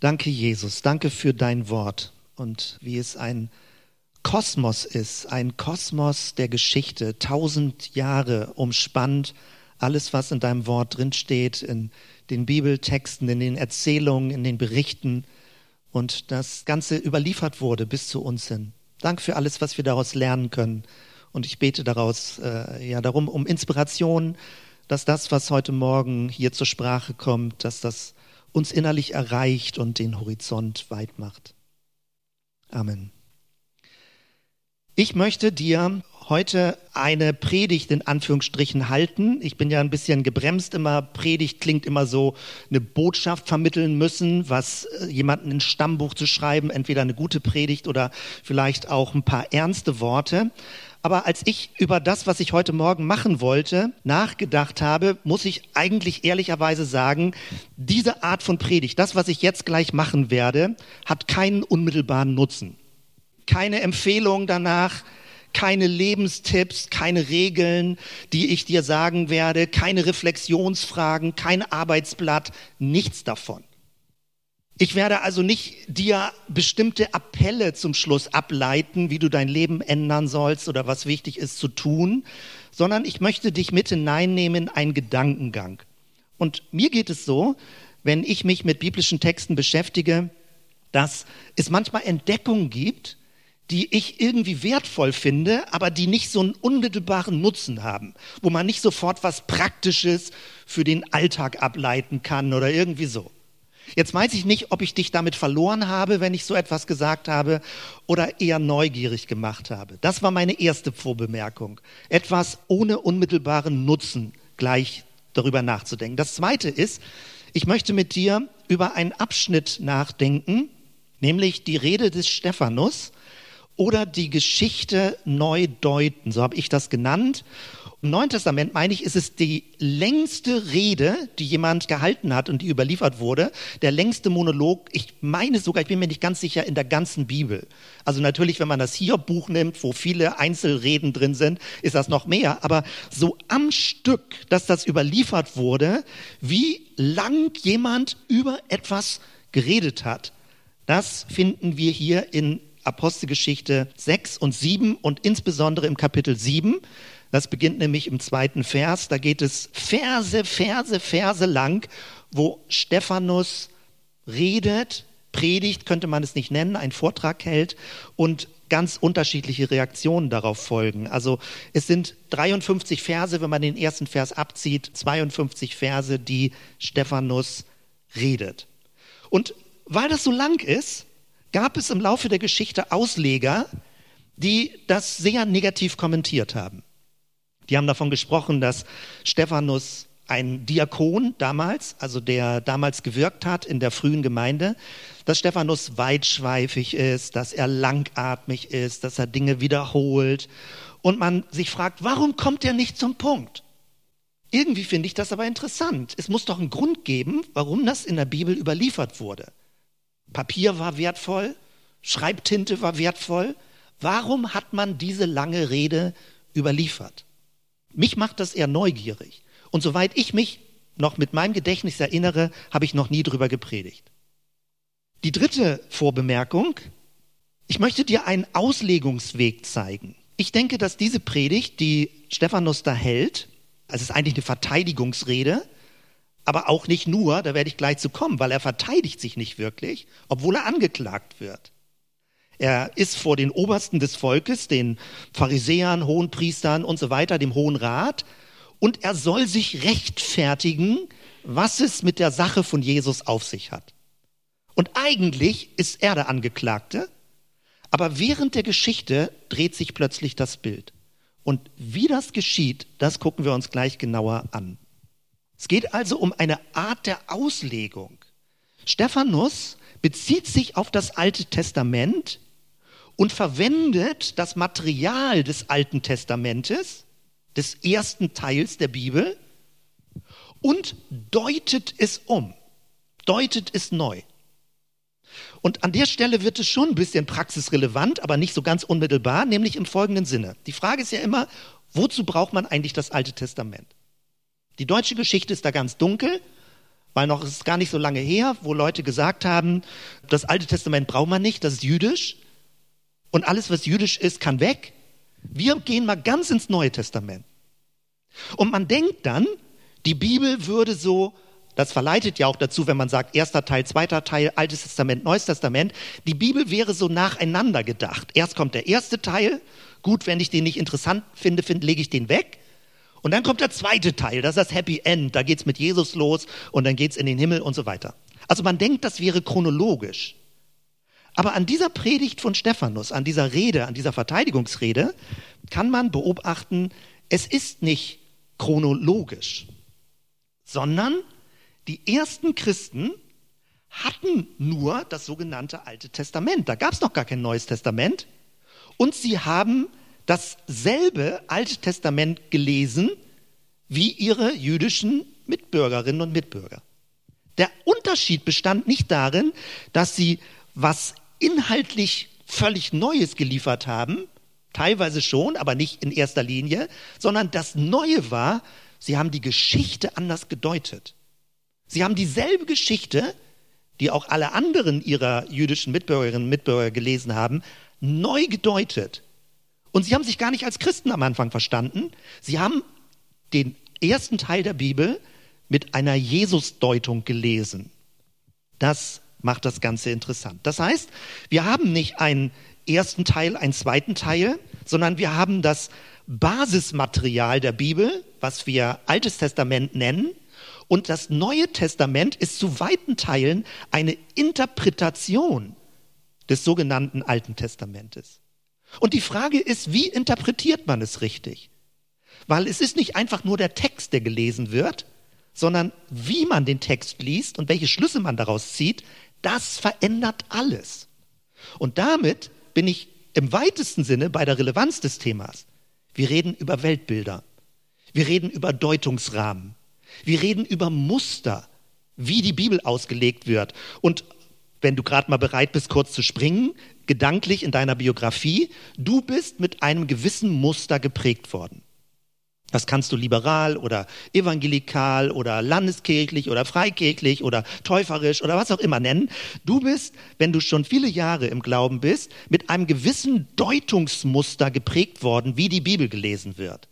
Danke, Jesus. Danke für dein Wort und wie es ein Kosmos ist, ein Kosmos der Geschichte, tausend Jahre umspannt, alles, was in deinem Wort drinsteht, in den Bibeltexten, in den Erzählungen, in den Berichten und das Ganze überliefert wurde bis zu uns hin. Danke für alles, was wir daraus lernen können. Und ich bete daraus, äh, ja, darum um Inspiration, dass das, was heute Morgen hier zur Sprache kommt, dass das uns innerlich erreicht und den Horizont weit macht. Amen. Ich möchte dir heute eine Predigt in Anführungsstrichen halten. Ich bin ja ein bisschen gebremst immer. Predigt klingt immer so, eine Botschaft vermitteln müssen, was äh, jemanden ins Stammbuch zu schreiben, entweder eine gute Predigt oder vielleicht auch ein paar ernste Worte. Aber als ich über das, was ich heute Morgen machen wollte, nachgedacht habe, muss ich eigentlich ehrlicherweise sagen, diese Art von Predigt, das, was ich jetzt gleich machen werde, hat keinen unmittelbaren Nutzen keine Empfehlung danach, keine Lebenstipps, keine Regeln, die ich dir sagen werde, keine Reflexionsfragen, kein Arbeitsblatt, nichts davon. Ich werde also nicht dir bestimmte Appelle zum Schluss ableiten, wie du dein Leben ändern sollst oder was wichtig ist zu tun, sondern ich möchte dich mit hineinnehmen in einen Gedankengang. Und mir geht es so, wenn ich mich mit biblischen Texten beschäftige, dass es manchmal Entdeckungen gibt, die ich irgendwie wertvoll finde, aber die nicht so einen unmittelbaren Nutzen haben, wo man nicht sofort was Praktisches für den Alltag ableiten kann oder irgendwie so. Jetzt weiß ich nicht, ob ich dich damit verloren habe, wenn ich so etwas gesagt habe, oder eher neugierig gemacht habe. Das war meine erste Vorbemerkung. Etwas ohne unmittelbaren Nutzen gleich darüber nachzudenken. Das zweite ist, ich möchte mit dir über einen Abschnitt nachdenken, nämlich die Rede des Stephanus oder die Geschichte neu deuten, so habe ich das genannt. Im Neuen Testament, meine ich, ist es die längste Rede, die jemand gehalten hat und die überliefert wurde. Der längste Monolog, ich meine sogar, ich bin mir nicht ganz sicher, in der ganzen Bibel. Also natürlich, wenn man das Hiob-Buch nimmt, wo viele Einzelreden drin sind, ist das noch mehr. Aber so am Stück, dass das überliefert wurde, wie lang jemand über etwas geredet hat, das finden wir hier in Apostelgeschichte 6 und 7 und insbesondere im Kapitel 7. Das beginnt nämlich im zweiten Vers. Da geht es Verse, Verse, Verse lang, wo Stephanus redet, predigt, könnte man es nicht nennen, einen Vortrag hält und ganz unterschiedliche Reaktionen darauf folgen. Also es sind 53 Verse, wenn man den ersten Vers abzieht, 52 Verse, die Stephanus redet. Und weil das so lang ist, gab es im Laufe der Geschichte Ausleger, die das sehr negativ kommentiert haben. Die haben davon gesprochen, dass Stephanus ein Diakon damals, also der damals gewirkt hat in der frühen Gemeinde, dass Stephanus weitschweifig ist, dass er langatmig ist, dass er Dinge wiederholt und man sich fragt, warum kommt er nicht zum Punkt? Irgendwie finde ich das aber interessant. Es muss doch einen Grund geben, warum das in der Bibel überliefert wurde. Papier war wertvoll, Schreibtinte war wertvoll. Warum hat man diese lange Rede überliefert? Mich macht das eher neugierig. Und soweit ich mich noch mit meinem Gedächtnis erinnere, habe ich noch nie drüber gepredigt. Die dritte Vorbemerkung. Ich möchte dir einen Auslegungsweg zeigen. Ich denke, dass diese Predigt, die Stephanus da hält, also es ist eigentlich eine Verteidigungsrede, aber auch nicht nur, da werde ich gleich zu kommen, weil er verteidigt sich nicht wirklich, obwohl er angeklagt wird. Er ist vor den Obersten des Volkes, den Pharisäern, Hohenpriestern und so weiter, dem Hohen Rat, und er soll sich rechtfertigen, was es mit der Sache von Jesus auf sich hat. Und eigentlich ist er der Angeklagte, aber während der Geschichte dreht sich plötzlich das Bild. Und wie das geschieht, das gucken wir uns gleich genauer an. Es geht also um eine Art der Auslegung. Stephanus bezieht sich auf das Alte Testament und verwendet das Material des Alten Testamentes, des ersten Teils der Bibel, und deutet es um, deutet es neu. Und an der Stelle wird es schon ein bisschen praxisrelevant, aber nicht so ganz unmittelbar, nämlich im folgenden Sinne. Die Frage ist ja immer, wozu braucht man eigentlich das Alte Testament? Die deutsche Geschichte ist da ganz dunkel, weil noch ist gar nicht so lange her, wo Leute gesagt haben, das Alte Testament braucht man nicht, das ist jüdisch und alles, was jüdisch ist, kann weg. Wir gehen mal ganz ins Neue Testament. Und man denkt dann, die Bibel würde so, das verleitet ja auch dazu, wenn man sagt, erster Teil, zweiter Teil, Altes Testament, Neues Testament, die Bibel wäre so nacheinander gedacht. Erst kommt der erste Teil, gut, wenn ich den nicht interessant finde, finde lege ich den weg. Und dann kommt der zweite Teil, das ist das Happy End, da geht's mit Jesus los und dann geht's in den Himmel und so weiter. Also man denkt, das wäre chronologisch. Aber an dieser Predigt von Stephanus, an dieser Rede, an dieser Verteidigungsrede, kann man beobachten, es ist nicht chronologisch, sondern die ersten Christen hatten nur das sogenannte Alte Testament. Da gab es noch gar kein Neues Testament. Und sie haben dasselbe Alte Testament gelesen wie ihre jüdischen Mitbürgerinnen und Mitbürger. Der Unterschied bestand nicht darin, dass sie was inhaltlich völlig Neues geliefert haben, teilweise schon, aber nicht in erster Linie, sondern das Neue war, sie haben die Geschichte anders gedeutet. Sie haben dieselbe Geschichte, die auch alle anderen ihrer jüdischen Mitbürgerinnen und Mitbürger gelesen haben, neu gedeutet. Und sie haben sich gar nicht als Christen am Anfang verstanden. Sie haben den ersten Teil der Bibel mit einer Jesusdeutung gelesen. Das macht das Ganze interessant. Das heißt, wir haben nicht einen ersten Teil, einen zweiten Teil, sondern wir haben das Basismaterial der Bibel, was wir Altes Testament nennen, und das Neue Testament ist zu weiten Teilen eine Interpretation des sogenannten Alten Testamentes. Und die Frage ist, wie interpretiert man es richtig? Weil es ist nicht einfach nur der Text, der gelesen wird, sondern wie man den Text liest und welche Schlüsse man daraus zieht, das verändert alles. Und damit bin ich im weitesten Sinne bei der Relevanz des Themas. Wir reden über Weltbilder. Wir reden über Deutungsrahmen. Wir reden über Muster, wie die Bibel ausgelegt wird. Und wenn du gerade mal bereit bist, kurz zu springen, gedanklich in deiner Biografie, du bist mit einem gewissen Muster geprägt worden. Das kannst du liberal oder evangelikal oder landeskirchlich oder freikirchlich oder täuferisch oder was auch immer nennen. Du bist, wenn du schon viele Jahre im Glauben bist, mit einem gewissen Deutungsmuster geprägt worden, wie die Bibel gelesen wird.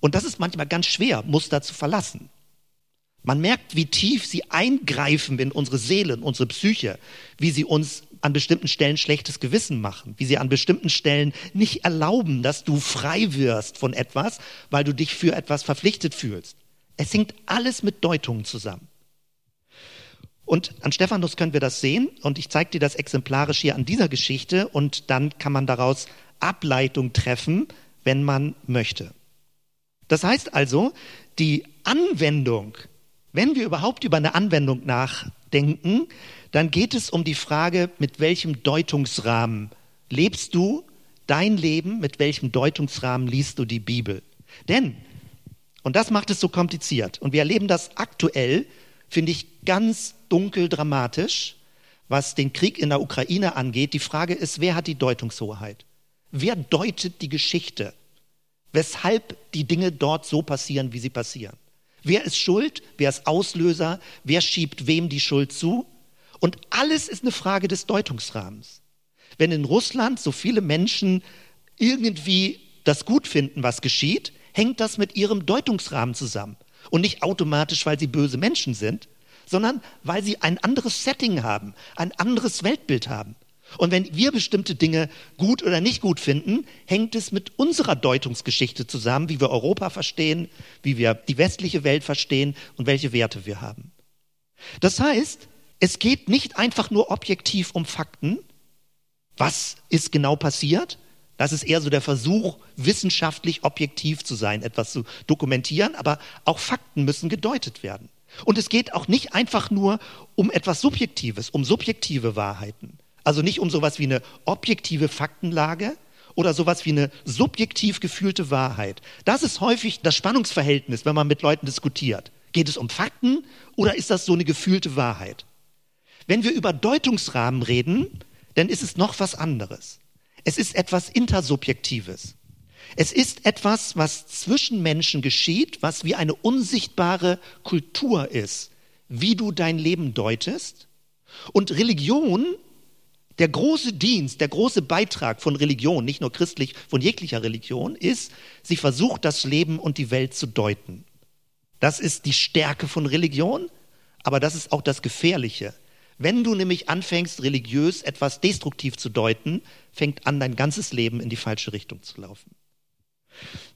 Und das ist manchmal ganz schwer, Muster zu verlassen. Man merkt, wie tief sie eingreifen in unsere Seele, unsere Psyche, wie sie uns an bestimmten Stellen schlechtes Gewissen machen, wie sie an bestimmten Stellen nicht erlauben, dass du frei wirst von etwas, weil du dich für etwas verpflichtet fühlst. Es hängt alles mit Deutungen zusammen. Und an Stephanus können wir das sehen und ich zeige dir das exemplarisch hier an dieser Geschichte und dann kann man daraus Ableitung treffen, wenn man möchte. Das heißt also, die Anwendung, wenn wir überhaupt über eine Anwendung nachdenken, dann geht es um die Frage, mit welchem Deutungsrahmen lebst du dein Leben, mit welchem Deutungsrahmen liest du die Bibel. Denn, und das macht es so kompliziert, und wir erleben das aktuell, finde ich ganz dunkel dramatisch, was den Krieg in der Ukraine angeht. Die Frage ist, wer hat die Deutungshoheit? Wer deutet die Geschichte? Weshalb die Dinge dort so passieren, wie sie passieren? Wer ist schuld? Wer ist Auslöser? Wer schiebt wem die Schuld zu? Und alles ist eine Frage des Deutungsrahmens. Wenn in Russland so viele Menschen irgendwie das gut finden, was geschieht, hängt das mit ihrem Deutungsrahmen zusammen. Und nicht automatisch, weil sie böse Menschen sind, sondern weil sie ein anderes Setting haben, ein anderes Weltbild haben. Und wenn wir bestimmte Dinge gut oder nicht gut finden, hängt es mit unserer Deutungsgeschichte zusammen, wie wir Europa verstehen, wie wir die westliche Welt verstehen und welche Werte wir haben. Das heißt, es geht nicht einfach nur objektiv um Fakten. Was ist genau passiert? Das ist eher so der Versuch, wissenschaftlich objektiv zu sein, etwas zu dokumentieren, aber auch Fakten müssen gedeutet werden. Und es geht auch nicht einfach nur um etwas Subjektives, um subjektive Wahrheiten. Also nicht um sowas wie eine objektive Faktenlage oder sowas wie eine subjektiv gefühlte Wahrheit. Das ist häufig das Spannungsverhältnis, wenn man mit Leuten diskutiert. Geht es um Fakten oder ist das so eine gefühlte Wahrheit? Wenn wir über Deutungsrahmen reden, dann ist es noch was anderes. Es ist etwas Intersubjektives. Es ist etwas, was zwischen Menschen geschieht, was wie eine unsichtbare Kultur ist, wie du dein Leben deutest. Und Religion, der große Dienst, der große Beitrag von Religion, nicht nur christlich, von jeglicher Religion, ist, sie versucht, das Leben und die Welt zu deuten. Das ist die Stärke von Religion, aber das ist auch das Gefährliche. Wenn du nämlich anfängst, religiös etwas destruktiv zu deuten, fängt an, dein ganzes Leben in die falsche Richtung zu laufen.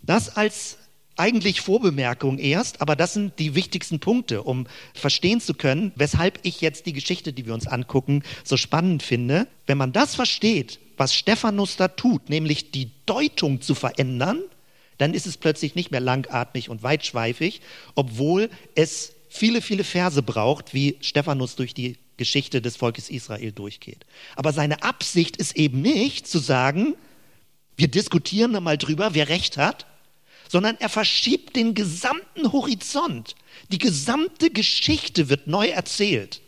Das als eigentlich Vorbemerkung erst, aber das sind die wichtigsten Punkte, um verstehen zu können, weshalb ich jetzt die Geschichte, die wir uns angucken, so spannend finde. Wenn man das versteht, was Stephanus da tut, nämlich die Deutung zu verändern, dann ist es plötzlich nicht mehr langatmig und weitschweifig, obwohl es viele, viele Verse braucht, wie Stephanus durch die Geschichte des Volkes Israel durchgeht. Aber seine Absicht ist eben nicht zu sagen, wir diskutieren da mal drüber, wer recht hat, sondern er verschiebt den gesamten Horizont. Die gesamte Geschichte wird neu erzählt.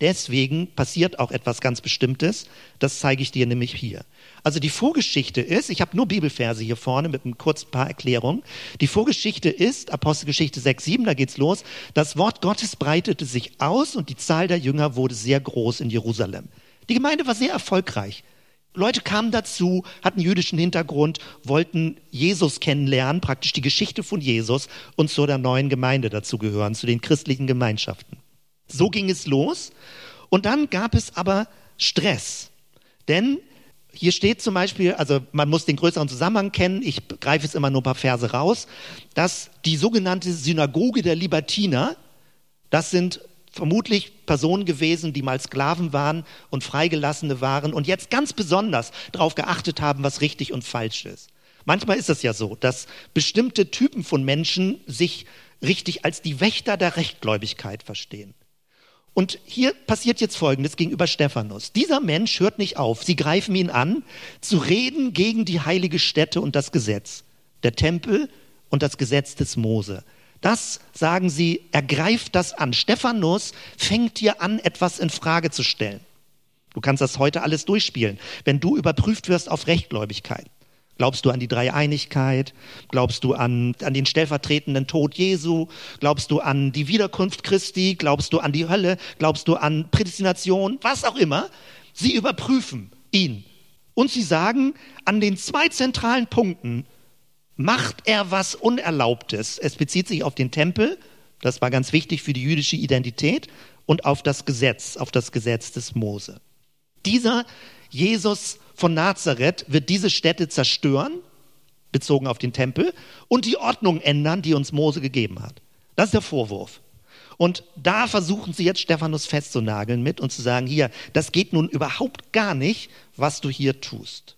Deswegen passiert auch etwas ganz Bestimmtes. Das zeige ich dir nämlich hier. Also die Vorgeschichte ist, ich habe nur Bibelverse hier vorne mit ein kurz paar Erklärungen. Die Vorgeschichte ist, Apostelgeschichte 6, 7, da geht's los. Das Wort Gottes breitete sich aus und die Zahl der Jünger wurde sehr groß in Jerusalem. Die Gemeinde war sehr erfolgreich. Leute kamen dazu, hatten jüdischen Hintergrund, wollten Jesus kennenlernen, praktisch die Geschichte von Jesus und zu der neuen Gemeinde dazugehören, zu den christlichen Gemeinschaften. So ging es los. Und dann gab es aber Stress. Denn hier steht zum Beispiel, also man muss den größeren Zusammenhang kennen, ich greife jetzt immer nur ein paar Verse raus, dass die sogenannte Synagoge der Libertiner, das sind vermutlich Personen gewesen, die mal Sklaven waren und Freigelassene waren und jetzt ganz besonders darauf geachtet haben, was richtig und falsch ist. Manchmal ist es ja so, dass bestimmte Typen von Menschen sich richtig als die Wächter der Rechtgläubigkeit verstehen. Und hier passiert jetzt Folgendes gegenüber Stephanus. Dieser Mensch hört nicht auf. Sie greifen ihn an, zu reden gegen die heilige Stätte und das Gesetz, der Tempel und das Gesetz des Mose. Das sagen sie, er greift das an. Stephanus fängt hier an, etwas in Frage zu stellen. Du kannst das heute alles durchspielen, wenn du überprüft wirst auf Rechtgläubigkeit. Glaubst du an die Dreieinigkeit? Glaubst du an, an den stellvertretenden Tod Jesu? Glaubst du an die Wiederkunft Christi? Glaubst du an die Hölle? Glaubst du an Prädestination? Was auch immer. Sie überprüfen ihn. Und sie sagen, an den zwei zentralen Punkten macht er was Unerlaubtes. Es bezieht sich auf den Tempel. Das war ganz wichtig für die jüdische Identität und auf das Gesetz, auf das Gesetz des Mose. Dieser Jesus von Nazareth wird diese Städte zerstören, bezogen auf den Tempel, und die Ordnung ändern, die uns Mose gegeben hat. Das ist der Vorwurf. Und da versuchen sie jetzt Stephanus festzunageln mit und zu sagen, hier, das geht nun überhaupt gar nicht, was du hier tust.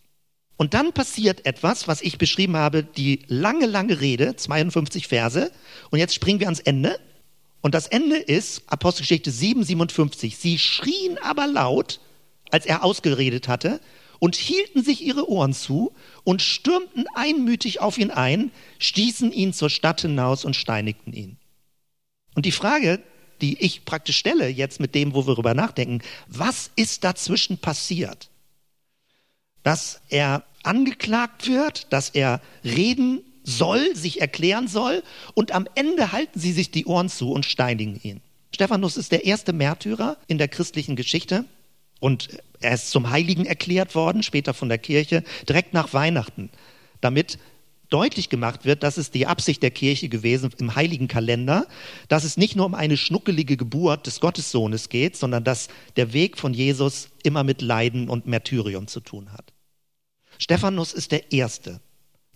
Und dann passiert etwas, was ich beschrieben habe, die lange, lange Rede, 52 Verse. Und jetzt springen wir ans Ende. Und das Ende ist Apostelgeschichte 7, 57. Sie schrien aber laut, als er ausgeredet hatte, und hielten sich ihre Ohren zu und stürmten einmütig auf ihn ein, stießen ihn zur Stadt hinaus und steinigten ihn. Und die Frage, die ich praktisch stelle jetzt mit dem, wo wir darüber nachdenken, was ist dazwischen passiert? Dass er angeklagt wird, dass er reden soll, sich erklären soll und am Ende halten sie sich die Ohren zu und steinigen ihn. Stephanus ist der erste Märtyrer in der christlichen Geschichte. Und er ist zum Heiligen erklärt worden, später von der Kirche, direkt nach Weihnachten, damit deutlich gemacht wird, dass es die Absicht der Kirche gewesen im heiligen Kalender, dass es nicht nur um eine schnuckelige Geburt des Gottessohnes geht, sondern dass der Weg von Jesus immer mit Leiden und Märtyrium zu tun hat. Stephanus ist der Erste,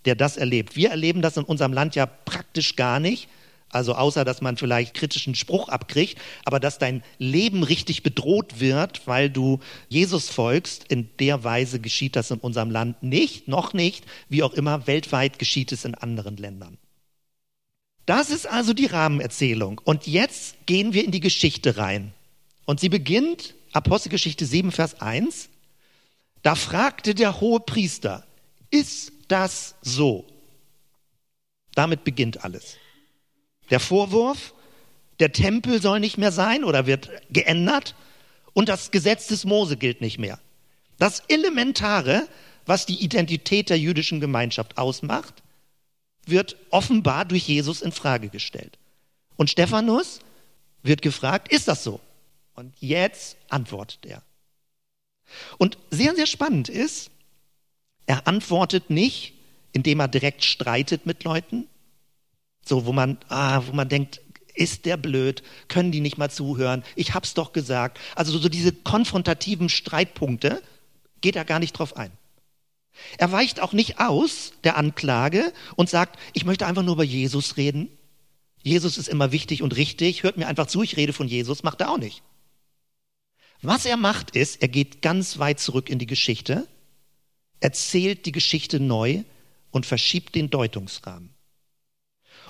der das erlebt. Wir erleben das in unserem Land ja praktisch gar nicht. Also außer, dass man vielleicht kritischen Spruch abkriegt, aber dass dein Leben richtig bedroht wird, weil du Jesus folgst, in der Weise geschieht das in unserem Land nicht, noch nicht, wie auch immer, weltweit geschieht es in anderen Ländern. Das ist also die Rahmenerzählung. Und jetzt gehen wir in die Geschichte rein. Und sie beginnt, Apostelgeschichte 7, Vers 1. Da fragte der hohe Priester, ist das so? Damit beginnt alles. Der Vorwurf, der Tempel soll nicht mehr sein oder wird geändert und das Gesetz des Mose gilt nicht mehr. Das Elementare, was die Identität der jüdischen Gemeinschaft ausmacht, wird offenbar durch Jesus in Frage gestellt. Und Stephanus wird gefragt, ist das so? Und jetzt antwortet er. Und sehr, sehr spannend ist, er antwortet nicht, indem er direkt streitet mit Leuten, so wo man, ah, wo man denkt, ist der blöd? Können die nicht mal zuhören? Ich hab's doch gesagt. Also so diese konfrontativen Streitpunkte geht er gar nicht drauf ein. Er weicht auch nicht aus der Anklage und sagt, ich möchte einfach nur über Jesus reden. Jesus ist immer wichtig und richtig. Hört mir einfach zu, ich rede von Jesus. Macht er auch nicht. Was er macht ist, er geht ganz weit zurück in die Geschichte, erzählt die Geschichte neu und verschiebt den Deutungsrahmen.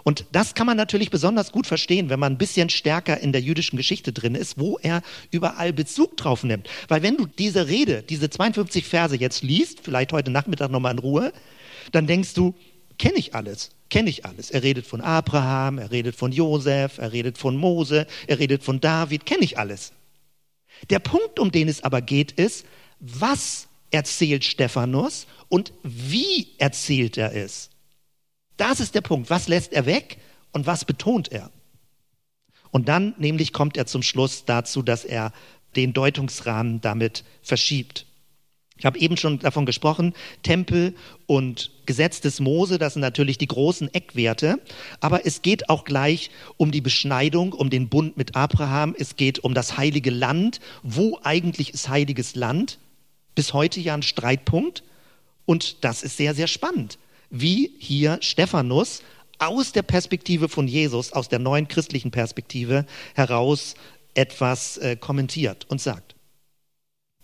Und das kann man natürlich besonders gut verstehen, wenn man ein bisschen stärker in der jüdischen Geschichte drin ist, wo er überall Bezug drauf nimmt. Weil wenn du diese Rede, diese 52 Verse jetzt liest, vielleicht heute Nachmittag nochmal in Ruhe, dann denkst du, kenne ich alles, kenne ich alles. Er redet von Abraham, er redet von Josef, er redet von Mose, er redet von David, kenne ich alles. Der Punkt, um den es aber geht, ist, was erzählt Stephanus und wie erzählt er es? Das ist der Punkt. Was lässt er weg und was betont er? Und dann nämlich kommt er zum Schluss dazu, dass er den Deutungsrahmen damit verschiebt. Ich habe eben schon davon gesprochen, Tempel und Gesetz des Mose, das sind natürlich die großen Eckwerte, aber es geht auch gleich um die Beschneidung, um den Bund mit Abraham, es geht um das heilige Land. Wo eigentlich ist heiliges Land? Bis heute ja ein Streitpunkt und das ist sehr, sehr spannend, wie hier Stephanus aus der Perspektive von Jesus, aus der neuen christlichen Perspektive heraus etwas äh, kommentiert und sagt.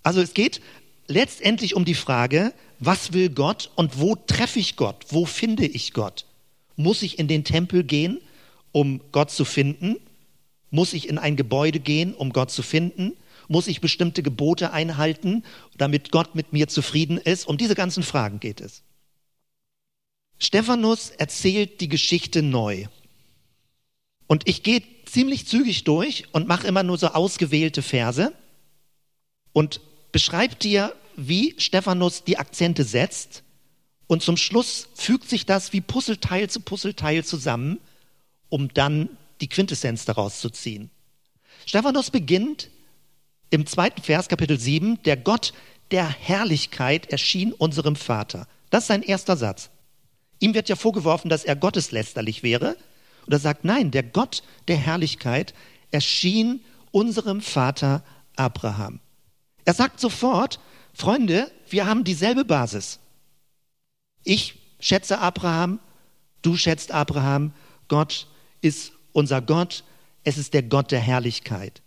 Also es geht letztendlich um die Frage, was will Gott und wo treffe ich Gott? Wo finde ich Gott? Muss ich in den Tempel gehen, um Gott zu finden? Muss ich in ein Gebäude gehen, um Gott zu finden? Muss ich bestimmte Gebote einhalten, damit Gott mit mir zufrieden ist? Um diese ganzen Fragen geht es. Stephanus erzählt die Geschichte neu. Und ich gehe ziemlich zügig durch und mache immer nur so ausgewählte Verse und beschreibt dir, wie Stephanus die Akzente setzt. Und zum Schluss fügt sich das wie Puzzleteil zu Puzzleteil zusammen, um dann die Quintessenz daraus zu ziehen. Stephanus beginnt im zweiten Vers, Kapitel 7, der Gott der Herrlichkeit erschien unserem Vater. Das ist sein erster Satz. Ihm wird ja vorgeworfen, dass er gotteslästerlich wäre. Und er sagt, nein, der Gott der Herrlichkeit erschien unserem Vater Abraham. Er sagt sofort, Freunde, wir haben dieselbe Basis. Ich schätze Abraham, du schätzt Abraham, Gott ist unser Gott, es ist der Gott der Herrlichkeit.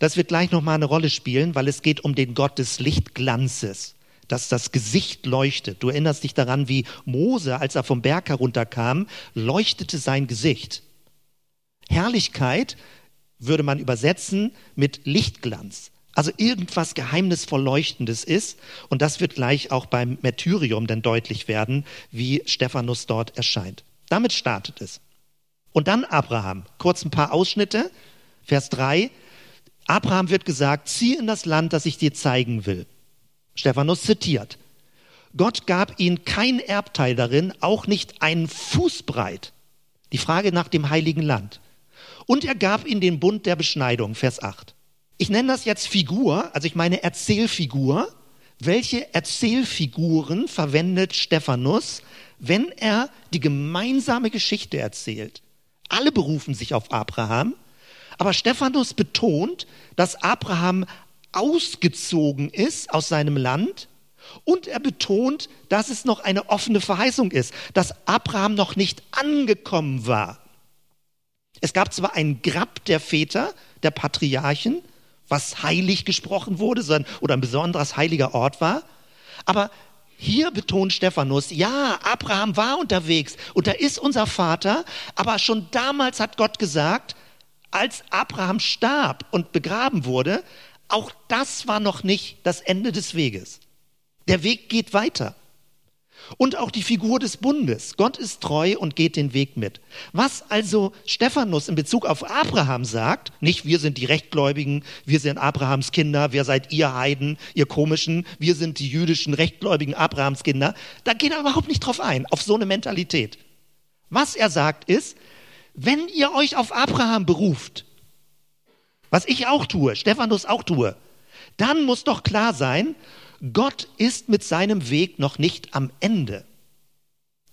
Das wird gleich nochmal eine Rolle spielen, weil es geht um den Gott des Lichtglanzes, dass das Gesicht leuchtet. Du erinnerst dich daran, wie Mose, als er vom Berg herunterkam, leuchtete sein Gesicht. Herrlichkeit würde man übersetzen mit Lichtglanz. Also irgendwas geheimnisvoll Leuchtendes ist. Und das wird gleich auch beim Märtyrium dann deutlich werden, wie Stephanus dort erscheint. Damit startet es. Und dann Abraham. Kurz ein paar Ausschnitte. Vers 3. Abraham wird gesagt, zieh in das Land, das ich dir zeigen will. Stephanus zitiert. Gott gab ihnen kein Erbteil darin, auch nicht einen Fußbreit. Die Frage nach dem heiligen Land. Und er gab ihnen den Bund der Beschneidung, Vers 8. Ich nenne das jetzt Figur, also ich meine Erzählfigur. Welche Erzählfiguren verwendet Stephanus, wenn er die gemeinsame Geschichte erzählt? Alle berufen sich auf Abraham, aber Stephanus betont, dass Abraham ausgezogen ist aus seinem Land und er betont, dass es noch eine offene Verheißung ist, dass Abraham noch nicht angekommen war. Es gab zwar ein Grab der Väter, der Patriarchen, was heilig gesprochen wurde sondern, oder ein besonderes heiliger Ort war. Aber hier betont Stephanus, ja, Abraham war unterwegs und er ist unser Vater, aber schon damals hat Gott gesagt, als Abraham starb und begraben wurde, auch das war noch nicht das Ende des Weges. Der Weg geht weiter. Und auch die Figur des Bundes. Gott ist treu und geht den Weg mit. Was also Stephanus in Bezug auf Abraham sagt, nicht wir sind die Rechtgläubigen, wir sind Abrahams Kinder, wer seid ihr Heiden, ihr komischen, wir sind die jüdischen Rechtgläubigen Abrahams Kinder, da geht er überhaupt nicht drauf ein, auf so eine Mentalität. Was er sagt ist, wenn ihr euch auf Abraham beruft, was ich auch tue, Stephanus auch tue, dann muss doch klar sein, Gott ist mit seinem Weg noch nicht am Ende.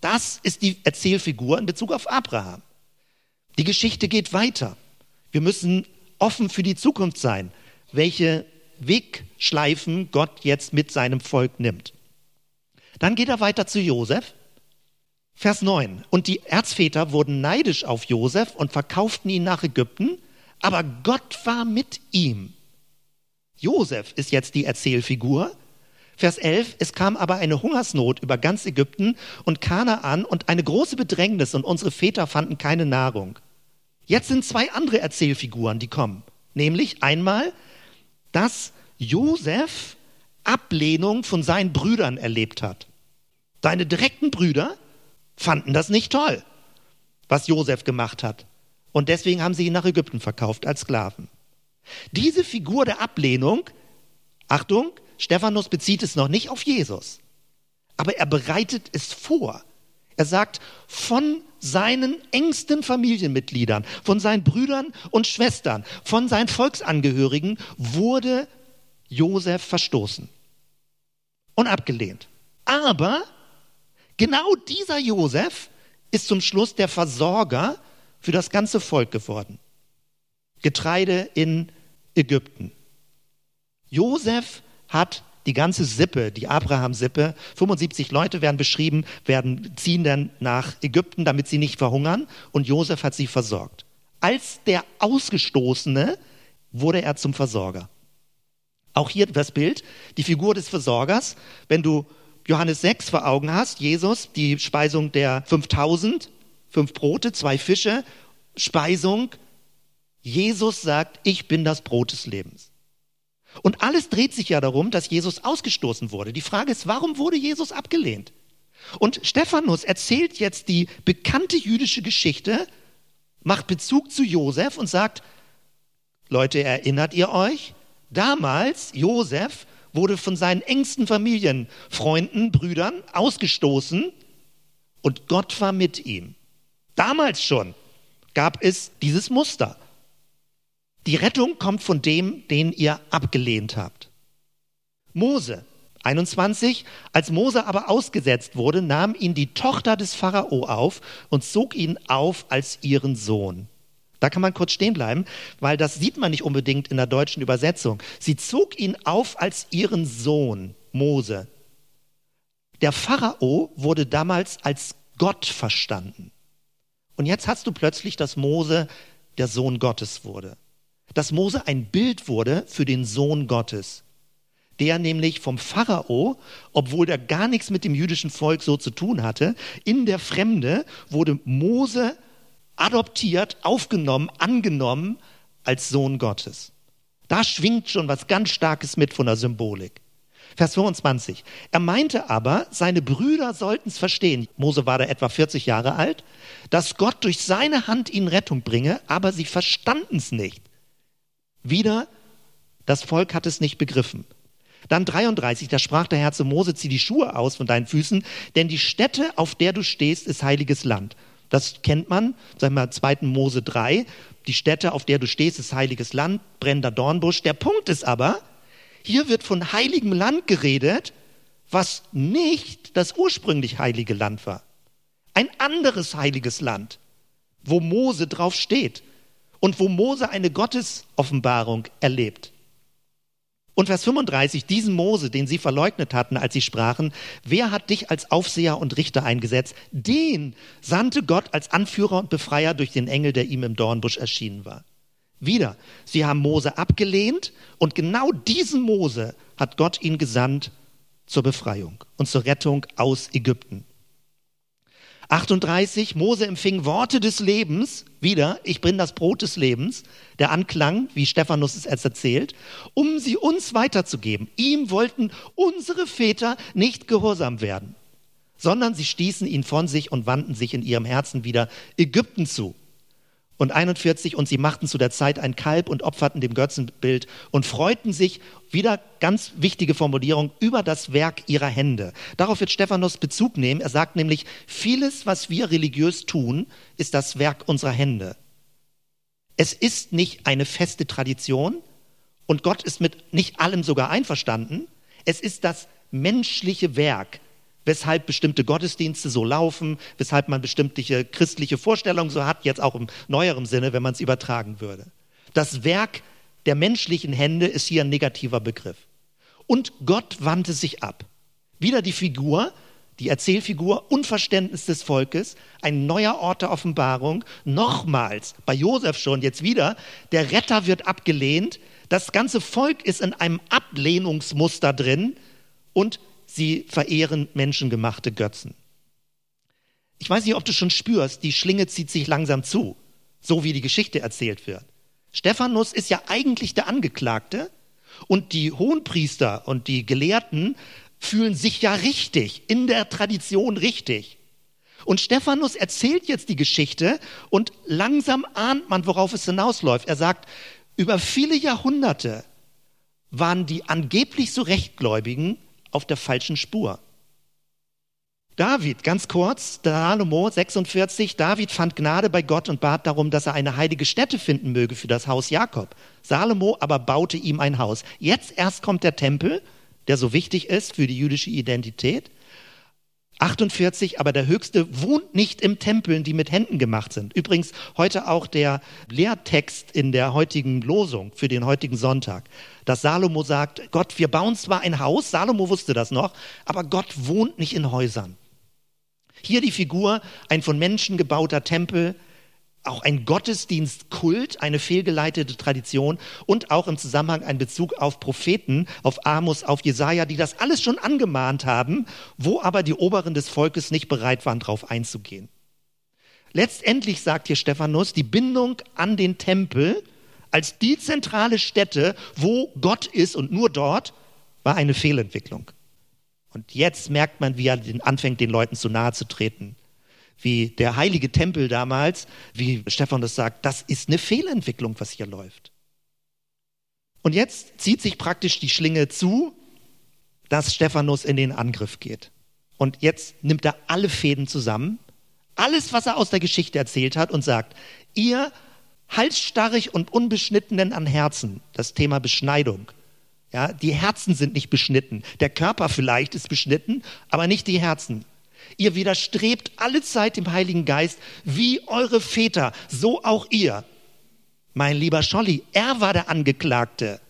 Das ist die Erzählfigur in Bezug auf Abraham. Die Geschichte geht weiter. Wir müssen offen für die Zukunft sein, welche Wegschleifen Gott jetzt mit seinem Volk nimmt. Dann geht er weiter zu Josef. Vers 9. Und die Erzväter wurden neidisch auf Josef und verkauften ihn nach Ägypten, aber Gott war mit ihm. Josef ist jetzt die Erzählfigur. Vers 11, es kam aber eine Hungersnot über ganz Ägypten und Kanaan und eine große Bedrängnis und unsere Väter fanden keine Nahrung. Jetzt sind zwei andere Erzählfiguren, die kommen. Nämlich einmal, dass Josef Ablehnung von seinen Brüdern erlebt hat. Seine direkten Brüder fanden das nicht toll, was Josef gemacht hat. Und deswegen haben sie ihn nach Ägypten verkauft als Sklaven. Diese Figur der Ablehnung, Achtung, Stephanus bezieht es noch nicht auf Jesus, aber er bereitet es vor. Er sagt, von seinen engsten Familienmitgliedern, von seinen Brüdern und Schwestern, von seinen Volksangehörigen wurde Josef verstoßen und abgelehnt. Aber genau dieser Josef ist zum Schluss der Versorger für das ganze Volk geworden. Getreide in Ägypten. Josef hat die ganze Sippe, die Abraham-Sippe, 75 Leute werden beschrieben, werden, ziehen dann nach Ägypten, damit sie nicht verhungern und Josef hat sie versorgt. Als der Ausgestoßene wurde er zum Versorger. Auch hier das Bild, die Figur des Versorgers. Wenn du Johannes 6 vor Augen hast, Jesus, die Speisung der 5000, fünf Brote, zwei Fische, Speisung. Jesus sagt, ich bin das Brot des Lebens. Und alles dreht sich ja darum, dass Jesus ausgestoßen wurde. Die Frage ist, warum wurde Jesus abgelehnt? Und Stephanus erzählt jetzt die bekannte jüdische Geschichte, macht Bezug zu Josef und sagt, Leute, erinnert ihr euch? Damals, Josef wurde von seinen engsten Familienfreunden, Brüdern ausgestoßen und Gott war mit ihm. Damals schon gab es dieses Muster. Die Rettung kommt von dem, den ihr abgelehnt habt. Mose 21, als Mose aber ausgesetzt wurde, nahm ihn die Tochter des Pharao auf und zog ihn auf als ihren Sohn. Da kann man kurz stehen bleiben, weil das sieht man nicht unbedingt in der deutschen Übersetzung. Sie zog ihn auf als ihren Sohn, Mose. Der Pharao wurde damals als Gott verstanden. Und jetzt hast du plötzlich, dass Mose der Sohn Gottes wurde dass Mose ein Bild wurde für den Sohn Gottes, der nämlich vom Pharao, obwohl er gar nichts mit dem jüdischen Volk so zu tun hatte, in der Fremde wurde Mose adoptiert, aufgenommen, angenommen als Sohn Gottes. Da schwingt schon was ganz Starkes mit von der Symbolik. Vers 25. Er meinte aber, seine Brüder sollten es verstehen, Mose war da etwa 40 Jahre alt, dass Gott durch seine Hand ihnen Rettung bringe, aber sie verstanden es nicht. Wieder, das Volk hat es nicht begriffen. Dann 33, da sprach der Herr zu Mose, zieh die Schuhe aus von deinen Füßen, denn die Stätte, auf der du stehst, ist heiliges Land. Das kennt man, sagen wir 2. Mose 3, die Stätte, auf der du stehst, ist heiliges Land, brennender Dornbusch. Der Punkt ist aber, hier wird von heiligem Land geredet, was nicht das ursprünglich heilige Land war. Ein anderes heiliges Land, wo Mose drauf steht und wo Mose eine Gottesoffenbarung erlebt. Und Vers 35, diesen Mose, den sie verleugnet hatten, als sie sprachen, wer hat dich als Aufseher und Richter eingesetzt? Den sandte Gott als Anführer und Befreier durch den Engel, der ihm im Dornbusch erschienen war. Wieder, sie haben Mose abgelehnt und genau diesen Mose hat Gott ihn gesandt zur Befreiung und zur Rettung aus Ägypten. 38, Mose empfing Worte des Lebens, wieder, ich bin das Brot des Lebens, der Anklang, wie Stephanus es erzählt, um sie uns weiterzugeben. Ihm wollten unsere Väter nicht gehorsam werden, sondern sie stießen ihn von sich und wandten sich in ihrem Herzen wieder Ägypten zu und 41, und sie machten zu der Zeit ein Kalb und opferten dem Götzenbild und freuten sich, wieder ganz wichtige Formulierung, über das Werk ihrer Hände. Darauf wird Stephanus Bezug nehmen. Er sagt nämlich, vieles, was wir religiös tun, ist das Werk unserer Hände. Es ist nicht eine feste Tradition und Gott ist mit nicht allem sogar einverstanden. Es ist das menschliche Werk, weshalb bestimmte Gottesdienste so laufen, weshalb man bestimmte christliche Vorstellungen so hat, jetzt auch im neueren Sinne, wenn man es übertragen würde. Das Werk der menschlichen Hände ist hier ein negativer Begriff. Und Gott wandte sich ab. Wieder die Figur, die Erzählfigur, Unverständnis des Volkes, ein neuer Ort der Offenbarung, nochmals, bei Josef schon, jetzt wieder, der Retter wird abgelehnt, das ganze Volk ist in einem Ablehnungsmuster drin und sie verehren menschengemachte Götzen. Ich weiß nicht, ob du schon spürst, die Schlinge zieht sich langsam zu, so wie die Geschichte erzählt wird. Stephanus ist ja eigentlich der Angeklagte und die Hohenpriester und die Gelehrten fühlen sich ja richtig, in der Tradition richtig. Und Stephanus erzählt jetzt die Geschichte und langsam ahnt man, worauf es hinausläuft. Er sagt, über viele Jahrhunderte waren die angeblich so Rechtgläubigen auf der falschen Spur. David, ganz kurz, Salomo 46, David fand Gnade bei Gott und bat darum, dass er eine heilige Stätte finden möge für das Haus Jakob. Salomo aber baute ihm ein Haus. Jetzt erst kommt der Tempel, der so wichtig ist für die jüdische Identität. 48, aber der Höchste wohnt nicht im Tempeln, die mit Händen gemacht sind. Übrigens heute auch der Lehrtext in der heutigen Losung für den heutigen Sonntag, dass Salomo sagt, Gott, wir bauen zwar ein Haus, Salomo wusste das noch, aber Gott wohnt nicht in Häusern. Hier die Figur, ein von Menschen gebauter Tempel, auch ein Gottesdienstkult, eine fehlgeleitete Tradition und auch im Zusammenhang ein Bezug auf Propheten, auf Amos, auf Jesaja, die das alles schon angemahnt haben, wo aber die Oberen des Volkes nicht bereit waren, darauf einzugehen. Letztendlich sagt hier Stephanus, die Bindung an den Tempel als die zentrale Stätte, wo Gott ist und nur dort, war eine Fehlentwicklung. Und jetzt merkt man, wie er anfängt, den Leuten zu nahe zu treten wie der heilige Tempel damals, wie Stefan das sagt, das ist eine Fehlentwicklung, was hier läuft. Und jetzt zieht sich praktisch die Schlinge zu, dass Stephanus in den Angriff geht. Und jetzt nimmt er alle Fäden zusammen, alles, was er aus der Geschichte erzählt hat, und sagt, ihr halsstarrig und unbeschnittenen an Herzen, das Thema Beschneidung. Ja, die Herzen sind nicht beschnitten. Der Körper vielleicht ist beschnitten, aber nicht die Herzen. Ihr widerstrebt alle Zeit dem Heiligen Geist, wie eure Väter, so auch ihr. Mein lieber Scholli, er war der Angeklagte.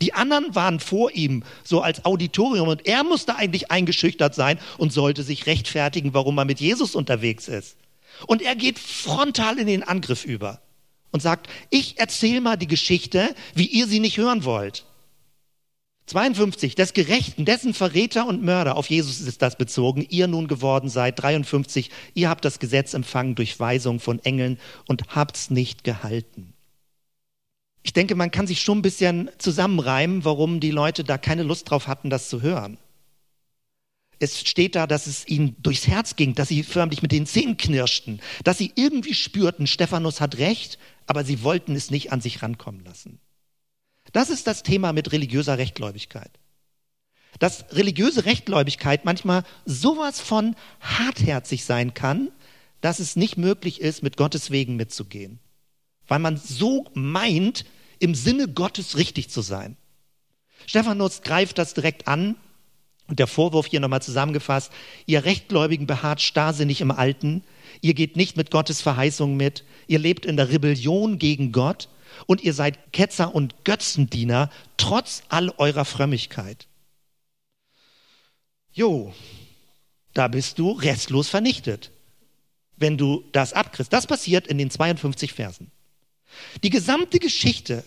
Die anderen waren vor ihm, so als Auditorium, und er musste eigentlich eingeschüchtert sein und sollte sich rechtfertigen, warum er mit Jesus unterwegs ist. Und er geht frontal in den Angriff über und sagt, ich erzähle mal die Geschichte, wie ihr sie nicht hören wollt. 52, des Gerechten, dessen Verräter und Mörder, auf Jesus ist das bezogen, ihr nun geworden seid. 53, ihr habt das Gesetz empfangen durch Weisung von Engeln und habt's nicht gehalten. Ich denke, man kann sich schon ein bisschen zusammenreimen, warum die Leute da keine Lust drauf hatten, das zu hören. Es steht da, dass es ihnen durchs Herz ging, dass sie förmlich mit den Zähnen knirschten, dass sie irgendwie spürten, Stephanus hat recht, aber sie wollten es nicht an sich rankommen lassen. Das ist das Thema mit religiöser Rechtgläubigkeit. Dass religiöse Rechtgläubigkeit manchmal sowas von hartherzig sein kann, dass es nicht möglich ist, mit Gottes Wegen mitzugehen. Weil man so meint, im Sinne Gottes richtig zu sein. Stephanus greift das direkt an und der Vorwurf hier nochmal zusammengefasst, ihr Rechtgläubigen beharrt starrsinnig im Alten, ihr geht nicht mit Gottes Verheißungen mit, ihr lebt in der Rebellion gegen Gott und ihr seid Ketzer und Götzendiener, trotz all eurer Frömmigkeit. Jo, da bist du restlos vernichtet, wenn du das abkriegst. Das passiert in den 52 Versen. Die gesamte Geschichte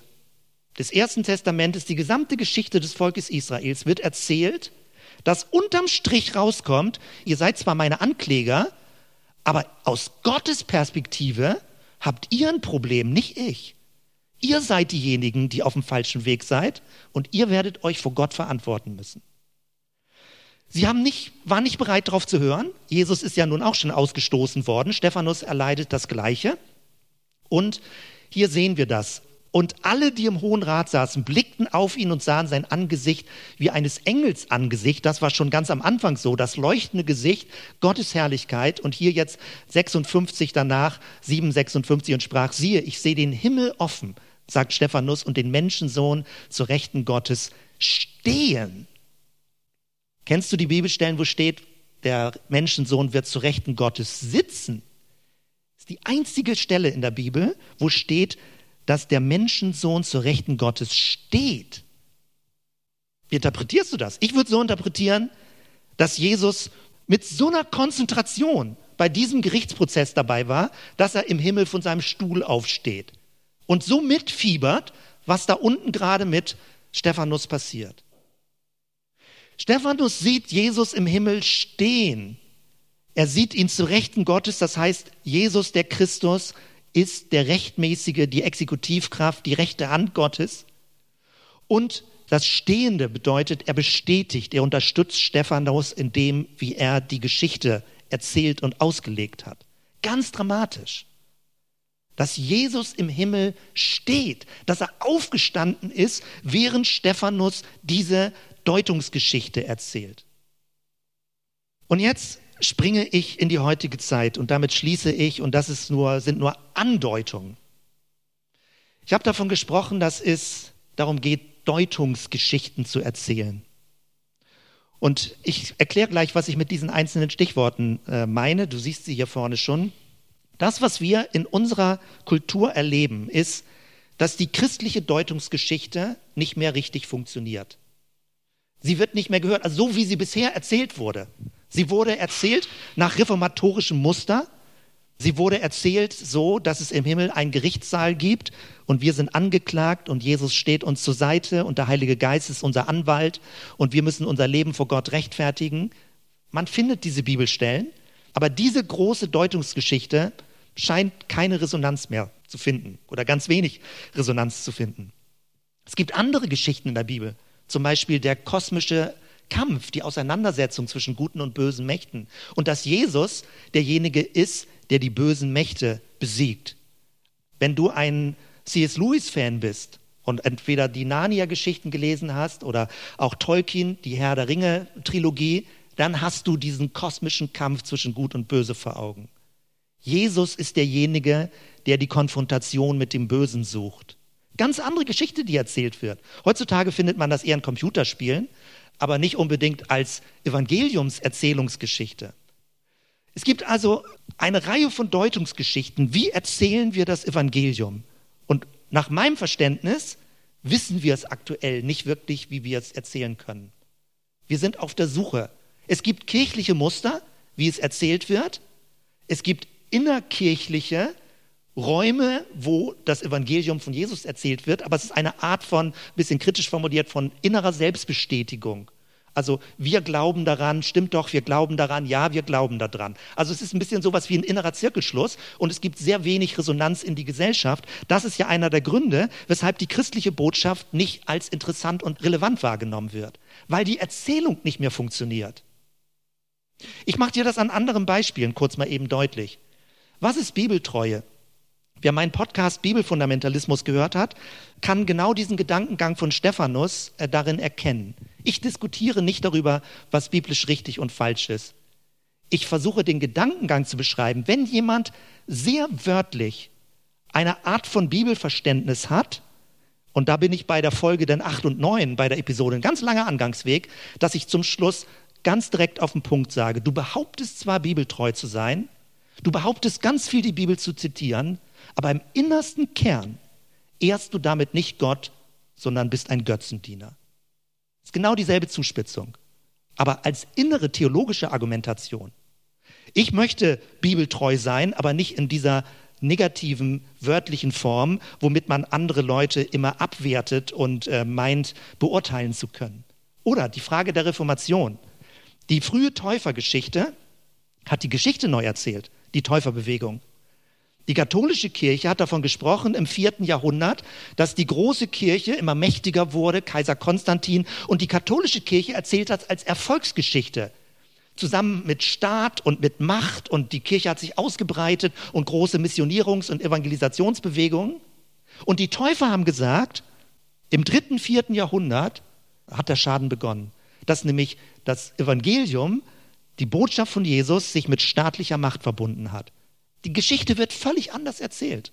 des Ersten Testamentes, die gesamte Geschichte des Volkes Israels wird erzählt, dass unterm Strich rauskommt, ihr seid zwar meine Ankläger, aber aus Gottes Perspektive habt ihr ein Problem, nicht ich. Ihr seid diejenigen, die auf dem falschen Weg seid und ihr werdet euch vor Gott verantworten müssen. Sie haben nicht, waren nicht bereit, darauf zu hören. Jesus ist ja nun auch schon ausgestoßen worden. Stephanus erleidet das Gleiche. Und hier sehen wir das. Und alle, die im Hohen Rat saßen, blickten auf ihn und sahen sein Angesicht wie eines Engels Angesicht. Das war schon ganz am Anfang so, das leuchtende Gesicht, Gottes Herrlichkeit. Und hier jetzt 56 danach, 756 und sprach, siehe, ich sehe den Himmel offen, sagt Stephanus, und den Menschensohn zur Rechten Gottes stehen. Kennst du die Bibelstellen, wo steht, der Menschensohn wird zu Rechten Gottes sitzen? Das ist die einzige Stelle in der Bibel, wo steht, dass der Menschensohn zur Rechten Gottes steht. Wie interpretierst du das? Ich würde so interpretieren, dass Jesus mit so einer Konzentration bei diesem Gerichtsprozess dabei war, dass er im Himmel von seinem Stuhl aufsteht und so mitfiebert, was da unten gerade mit Stephanus passiert. Stephanus sieht Jesus im Himmel stehen. Er sieht ihn zu Rechten Gottes, das heißt, Jesus, der Christus, ist der rechtmäßige, die Exekutivkraft, die rechte Hand Gottes. Und das Stehende bedeutet, er bestätigt, er unterstützt Stephanus in dem, wie er die Geschichte erzählt und ausgelegt hat. Ganz dramatisch. Dass Jesus im Himmel steht, dass er aufgestanden ist, während Stephanus diese Deutungsgeschichte erzählt. Und jetzt springe ich in die heutige Zeit und damit schließe ich, und das ist nur, sind nur Andeutungen. Ich habe davon gesprochen, dass es darum geht, Deutungsgeschichten zu erzählen. Und ich erkläre gleich, was ich mit diesen einzelnen Stichworten äh, meine. Du siehst sie hier vorne schon. Das, was wir in unserer Kultur erleben, ist, dass die christliche Deutungsgeschichte nicht mehr richtig funktioniert. Sie wird nicht mehr gehört, also so wie sie bisher erzählt wurde. Sie wurde erzählt nach reformatorischem Muster. Sie wurde erzählt so, dass es im Himmel einen Gerichtssaal gibt und wir sind angeklagt und Jesus steht uns zur Seite und der Heilige Geist ist unser Anwalt und wir müssen unser Leben vor Gott rechtfertigen. Man findet diese Bibelstellen, aber diese große Deutungsgeschichte scheint keine Resonanz mehr zu finden oder ganz wenig Resonanz zu finden. Es gibt andere Geschichten in der Bibel, zum Beispiel der kosmische Kampf, die Auseinandersetzung zwischen guten und bösen Mächten. Und dass Jesus derjenige ist, der die bösen Mächte besiegt. Wenn du ein C.S. Lewis-Fan bist und entweder die Narnia-Geschichten gelesen hast oder auch Tolkien, die Herr der Ringe-Trilogie, dann hast du diesen kosmischen Kampf zwischen Gut und Böse vor Augen. Jesus ist derjenige, der die Konfrontation mit dem Bösen sucht. Ganz andere Geschichte, die erzählt wird. Heutzutage findet man das eher in Computerspielen, aber nicht unbedingt als Evangeliumserzählungsgeschichte. Es gibt also eine Reihe von Deutungsgeschichten. Wie erzählen wir das Evangelium? Und nach meinem Verständnis wissen wir es aktuell nicht wirklich, wie wir es erzählen können. Wir sind auf der Suche. Es gibt kirchliche Muster, wie es erzählt wird. Es gibt innerkirchliche Räume, wo das Evangelium von Jesus erzählt wird, aber es ist eine Art von, bisschen kritisch formuliert, von innerer Selbstbestätigung. Also wir glauben daran, stimmt doch, wir glauben daran, ja, wir glauben daran. Also es ist ein bisschen sowas wie ein innerer Zirkelschluss und es gibt sehr wenig Resonanz in die Gesellschaft. Das ist ja einer der Gründe, weshalb die christliche Botschaft nicht als interessant und relevant wahrgenommen wird, weil die Erzählung nicht mehr funktioniert. Ich mache dir das an anderen Beispielen kurz mal eben deutlich. Was ist Bibeltreue? Wer meinen Podcast Bibelfundamentalismus gehört hat, kann genau diesen Gedankengang von Stephanus äh, darin erkennen. Ich diskutiere nicht darüber, was biblisch richtig und falsch ist. Ich versuche den Gedankengang zu beschreiben. Wenn jemand sehr wörtlich eine Art von Bibelverständnis hat, und da bin ich bei der Folge dann 8 und 9, bei der Episode, ein ganz langer Angangsweg, dass ich zum Schluss ganz direkt auf den Punkt sage, du behauptest zwar bibeltreu zu sein, du behauptest ganz viel die Bibel zu zitieren, aber im innersten Kern ehrst du damit nicht Gott, sondern bist ein Götzendiener. Das ist genau dieselbe Zuspitzung, aber als innere theologische Argumentation. Ich möchte bibeltreu sein, aber nicht in dieser negativen wörtlichen Form, womit man andere Leute immer abwertet und äh, meint, beurteilen zu können. Oder die Frage der Reformation. Die frühe Täufergeschichte hat die Geschichte neu erzählt, die Täuferbewegung. Die katholische Kirche hat davon gesprochen im vierten Jahrhundert, dass die große Kirche immer mächtiger wurde, Kaiser Konstantin, und die katholische Kirche erzählt das als Erfolgsgeschichte. Zusammen mit Staat und mit Macht und die Kirche hat sich ausgebreitet und große Missionierungs- und Evangelisationsbewegungen. Und die Täufer haben gesagt, im dritten, vierten Jahrhundert hat der Schaden begonnen, dass nämlich das Evangelium, die Botschaft von Jesus, sich mit staatlicher Macht verbunden hat. Die Geschichte wird völlig anders erzählt.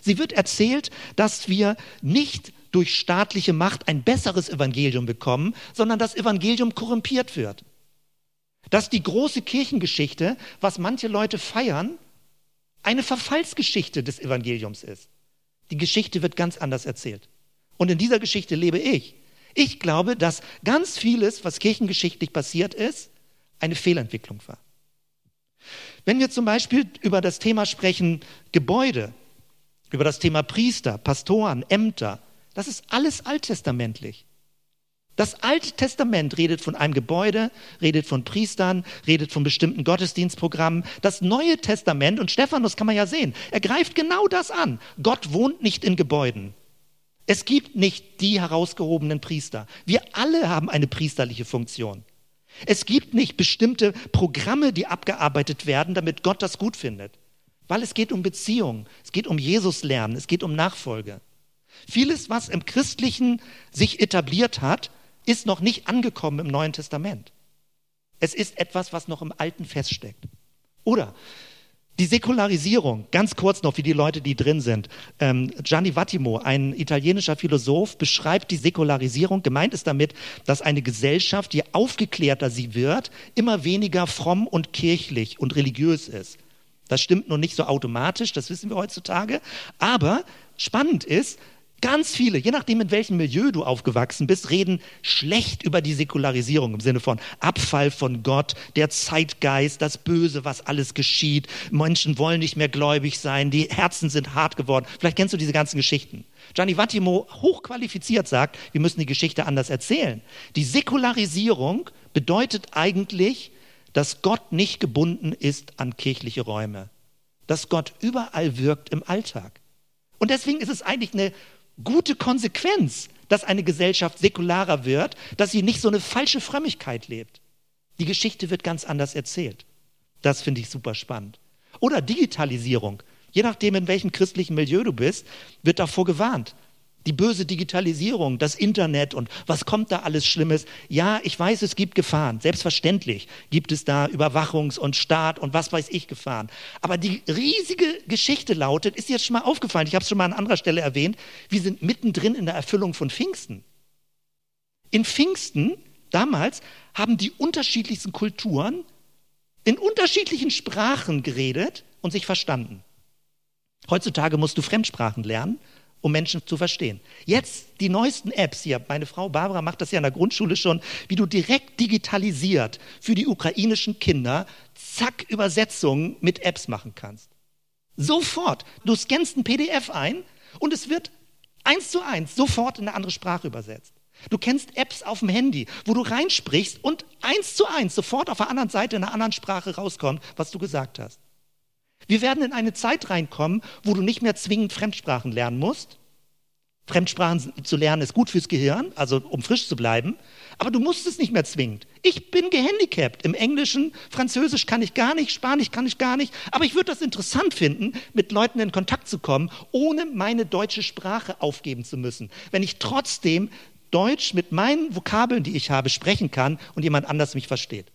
Sie wird erzählt, dass wir nicht durch staatliche Macht ein besseres Evangelium bekommen, sondern das Evangelium korrumpiert wird. Dass die große Kirchengeschichte, was manche Leute feiern, eine Verfallsgeschichte des Evangeliums ist. Die Geschichte wird ganz anders erzählt. Und in dieser Geschichte lebe ich. Ich glaube, dass ganz vieles, was kirchengeschichtlich passiert ist, eine Fehlentwicklung war. Wenn wir zum Beispiel über das Thema sprechen, Gebäude, über das Thema Priester, Pastoren, Ämter, das ist alles alttestamentlich. Das Alte Testament redet von einem Gebäude, redet von Priestern, redet von bestimmten Gottesdienstprogrammen. Das Neue Testament, und Stephanus kann man ja sehen, er greift genau das an. Gott wohnt nicht in Gebäuden. Es gibt nicht die herausgehobenen Priester. Wir alle haben eine priesterliche Funktion. Es gibt nicht bestimmte Programme, die abgearbeitet werden, damit Gott das gut findet. Weil es geht um Beziehung, es geht um Jesus lernen, es geht um Nachfolge. Vieles, was im Christlichen sich etabliert hat, ist noch nicht angekommen im Neuen Testament. Es ist etwas, was noch im Alten feststeckt. Oder die Säkularisierung, ganz kurz noch für die Leute, die drin sind. Ähm, Gianni Vattimo, ein italienischer Philosoph, beschreibt die Säkularisierung. Gemeint ist damit, dass eine Gesellschaft, je aufgeklärter sie wird, immer weniger fromm und kirchlich und religiös ist. Das stimmt nur nicht so automatisch, das wissen wir heutzutage. Aber spannend ist, Ganz viele, je nachdem, in welchem Milieu du aufgewachsen bist, reden schlecht über die Säkularisierung im Sinne von Abfall von Gott, der Zeitgeist, das Böse, was alles geschieht. Menschen wollen nicht mehr gläubig sein, die Herzen sind hart geworden. Vielleicht kennst du diese ganzen Geschichten. Gianni Vattimo, hochqualifiziert, sagt, wir müssen die Geschichte anders erzählen. Die Säkularisierung bedeutet eigentlich, dass Gott nicht gebunden ist an kirchliche Räume. Dass Gott überall wirkt im Alltag. Und deswegen ist es eigentlich eine gute Konsequenz, dass eine Gesellschaft säkularer wird, dass sie nicht so eine falsche Frömmigkeit lebt. Die Geschichte wird ganz anders erzählt. Das finde ich super spannend. Oder Digitalisierung. Je nachdem, in welchem christlichen Milieu du bist, wird davor gewarnt die böse Digitalisierung, das Internet und was kommt da alles Schlimmes. Ja, ich weiß, es gibt Gefahren. Selbstverständlich gibt es da Überwachungs- und Staat und was weiß ich Gefahren. Aber die riesige Geschichte lautet, ist jetzt schon mal aufgefallen, ich habe es schon mal an anderer Stelle erwähnt, wir sind mittendrin in der Erfüllung von Pfingsten. In Pfingsten, damals, haben die unterschiedlichsten Kulturen in unterschiedlichen Sprachen geredet und sich verstanden. Heutzutage musst du Fremdsprachen lernen um Menschen zu verstehen. Jetzt die neuesten Apps hier, meine Frau Barbara macht das ja in der Grundschule schon, wie du direkt digitalisiert für die ukrainischen Kinder, zack, Übersetzungen mit Apps machen kannst. Sofort. Du scannst ein PDF ein und es wird eins zu eins sofort in eine andere Sprache übersetzt. Du kennst Apps auf dem Handy, wo du reinsprichst und eins zu eins sofort auf der anderen Seite in einer anderen Sprache rauskommt, was du gesagt hast. Wir werden in eine Zeit reinkommen, wo du nicht mehr zwingend Fremdsprachen lernen musst. Fremdsprachen zu lernen ist gut fürs Gehirn, also um frisch zu bleiben, aber du musst es nicht mehr zwingend. Ich bin gehandicapt. Im Englischen, Französisch kann ich gar nicht, Spanisch kann ich gar nicht, aber ich würde das interessant finden, mit Leuten in Kontakt zu kommen, ohne meine deutsche Sprache aufgeben zu müssen. Wenn ich trotzdem Deutsch mit meinen Vokabeln, die ich habe, sprechen kann und jemand anders mich versteht.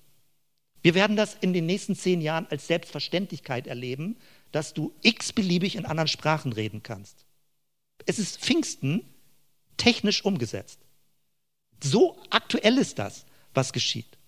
Wir werden das in den nächsten zehn Jahren als Selbstverständlichkeit erleben, dass du x-beliebig in anderen Sprachen reden kannst. Es ist Pfingsten technisch umgesetzt. So aktuell ist das, was geschieht.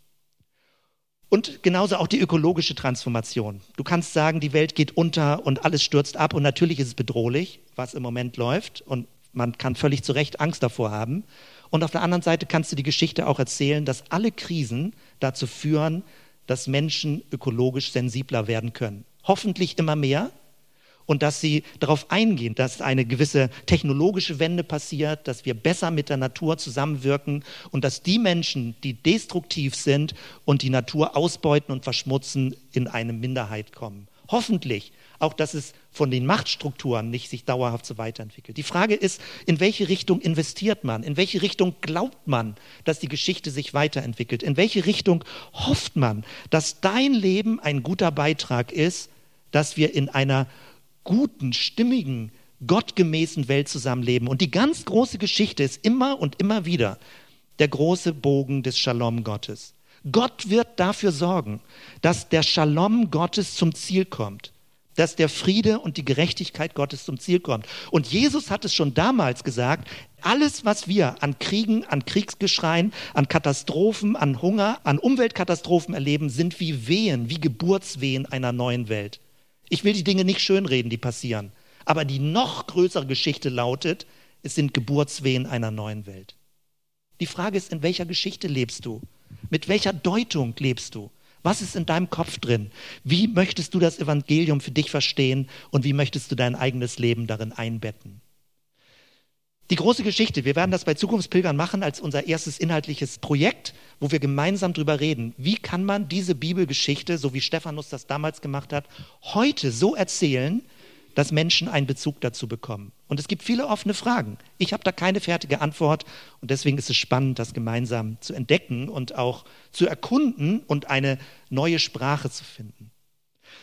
Und genauso auch die ökologische Transformation. Du kannst sagen, die Welt geht unter und alles stürzt ab und natürlich ist es bedrohlich, was im Moment läuft und man kann völlig zu Recht Angst davor haben. Und auf der anderen Seite kannst du die Geschichte auch erzählen, dass alle Krisen dazu führen, dass Menschen ökologisch sensibler werden können. Hoffentlich immer mehr. Und dass sie darauf eingehen, dass eine gewisse technologische Wende passiert, dass wir besser mit der Natur zusammenwirken und dass die Menschen, die destruktiv sind und die Natur ausbeuten und verschmutzen, in eine Minderheit kommen. Hoffentlich auch, dass es von den Machtstrukturen nicht sich dauerhaft so weiterentwickelt. Die Frage ist, in welche Richtung investiert man? In welche Richtung glaubt man, dass die Geschichte sich weiterentwickelt? In welche Richtung hofft man, dass dein Leben ein guter Beitrag ist, dass wir in einer guten, stimmigen, gottgemäßen Welt zusammenleben. Und die ganz große Geschichte ist immer und immer wieder der große Bogen des Shalom Gottes. Gott wird dafür sorgen, dass der Shalom Gottes zum Ziel kommt, dass der Friede und die Gerechtigkeit Gottes zum Ziel kommt. Und Jesus hat es schon damals gesagt, alles, was wir an Kriegen, an Kriegsgeschreien, an Katastrophen, an Hunger, an Umweltkatastrophen erleben, sind wie Wehen, wie Geburtswehen einer neuen Welt. Ich will die Dinge nicht schönreden, die passieren. Aber die noch größere Geschichte lautet, es sind Geburtswehen einer neuen Welt. Die Frage ist, in welcher Geschichte lebst du? Mit welcher Deutung lebst du? Was ist in deinem Kopf drin? Wie möchtest du das Evangelium für dich verstehen und wie möchtest du dein eigenes Leben darin einbetten? Die große Geschichte, wir werden das bei Zukunftspilgern machen als unser erstes inhaltliches Projekt, wo wir gemeinsam darüber reden. Wie kann man diese Bibelgeschichte, so wie Stephanus das damals gemacht hat, heute so erzählen, dass Menschen einen Bezug dazu bekommen. Und es gibt viele offene Fragen. Ich habe da keine fertige Antwort und deswegen ist es spannend, das gemeinsam zu entdecken und auch zu erkunden und eine neue Sprache zu finden.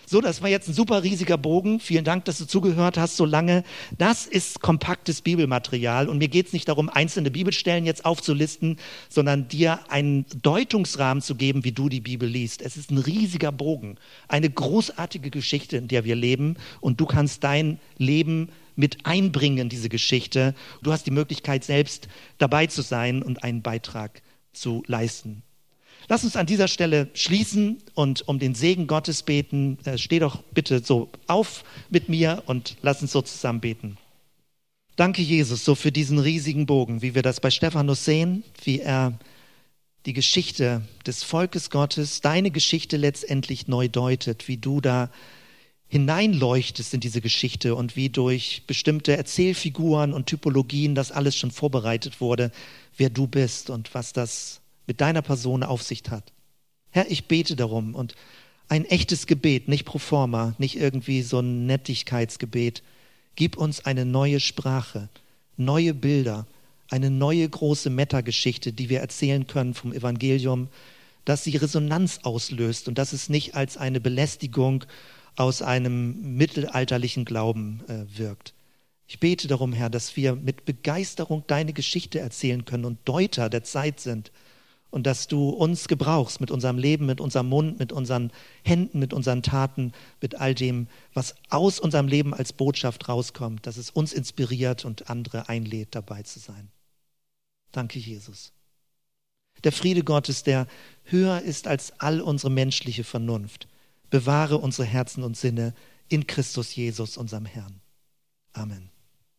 So, das war jetzt ein super riesiger Bogen. Vielen Dank, dass du zugehört hast so lange. Das ist kompaktes Bibelmaterial und mir geht es nicht darum, einzelne Bibelstellen jetzt aufzulisten, sondern dir einen Deutungsrahmen zu geben, wie du die Bibel liest. Es ist ein riesiger Bogen, eine großartige Geschichte, in der wir leben und du kannst dein Leben mit einbringen in diese Geschichte. Du hast die Möglichkeit, selbst dabei zu sein und einen Beitrag zu leisten. Lass uns an dieser Stelle schließen und um den Segen Gottes beten. Äh, steh doch bitte so auf mit mir und lass uns so zusammen beten. Danke, Jesus, so für diesen riesigen Bogen, wie wir das bei Stephanus sehen, wie er die Geschichte des Volkes Gottes, deine Geschichte letztendlich neu deutet, wie du da hineinleuchtest in diese Geschichte und wie durch bestimmte Erzählfiguren und Typologien das alles schon vorbereitet wurde, wer du bist und was das mit deiner Person Aufsicht hat. Herr, ich bete darum und ein echtes Gebet, nicht pro forma, nicht irgendwie so ein Nettigkeitsgebet. Gib uns eine neue Sprache, neue Bilder, eine neue große Metageschichte, die wir erzählen können vom Evangelium, dass sie Resonanz auslöst und dass es nicht als eine Belästigung aus einem mittelalterlichen Glauben äh, wirkt. Ich bete darum, Herr, dass wir mit Begeisterung deine Geschichte erzählen können und Deuter der Zeit sind und dass du uns gebrauchst mit unserem Leben, mit unserem Mund, mit unseren Händen, mit unseren Taten, mit all dem, was aus unserem Leben als Botschaft rauskommt, dass es uns inspiriert und andere einlädt, dabei zu sein. Danke, Jesus. Der Friede Gottes, der höher ist als all unsere menschliche Vernunft, bewahre unsere Herzen und Sinne in Christus Jesus, unserem Herrn. Amen.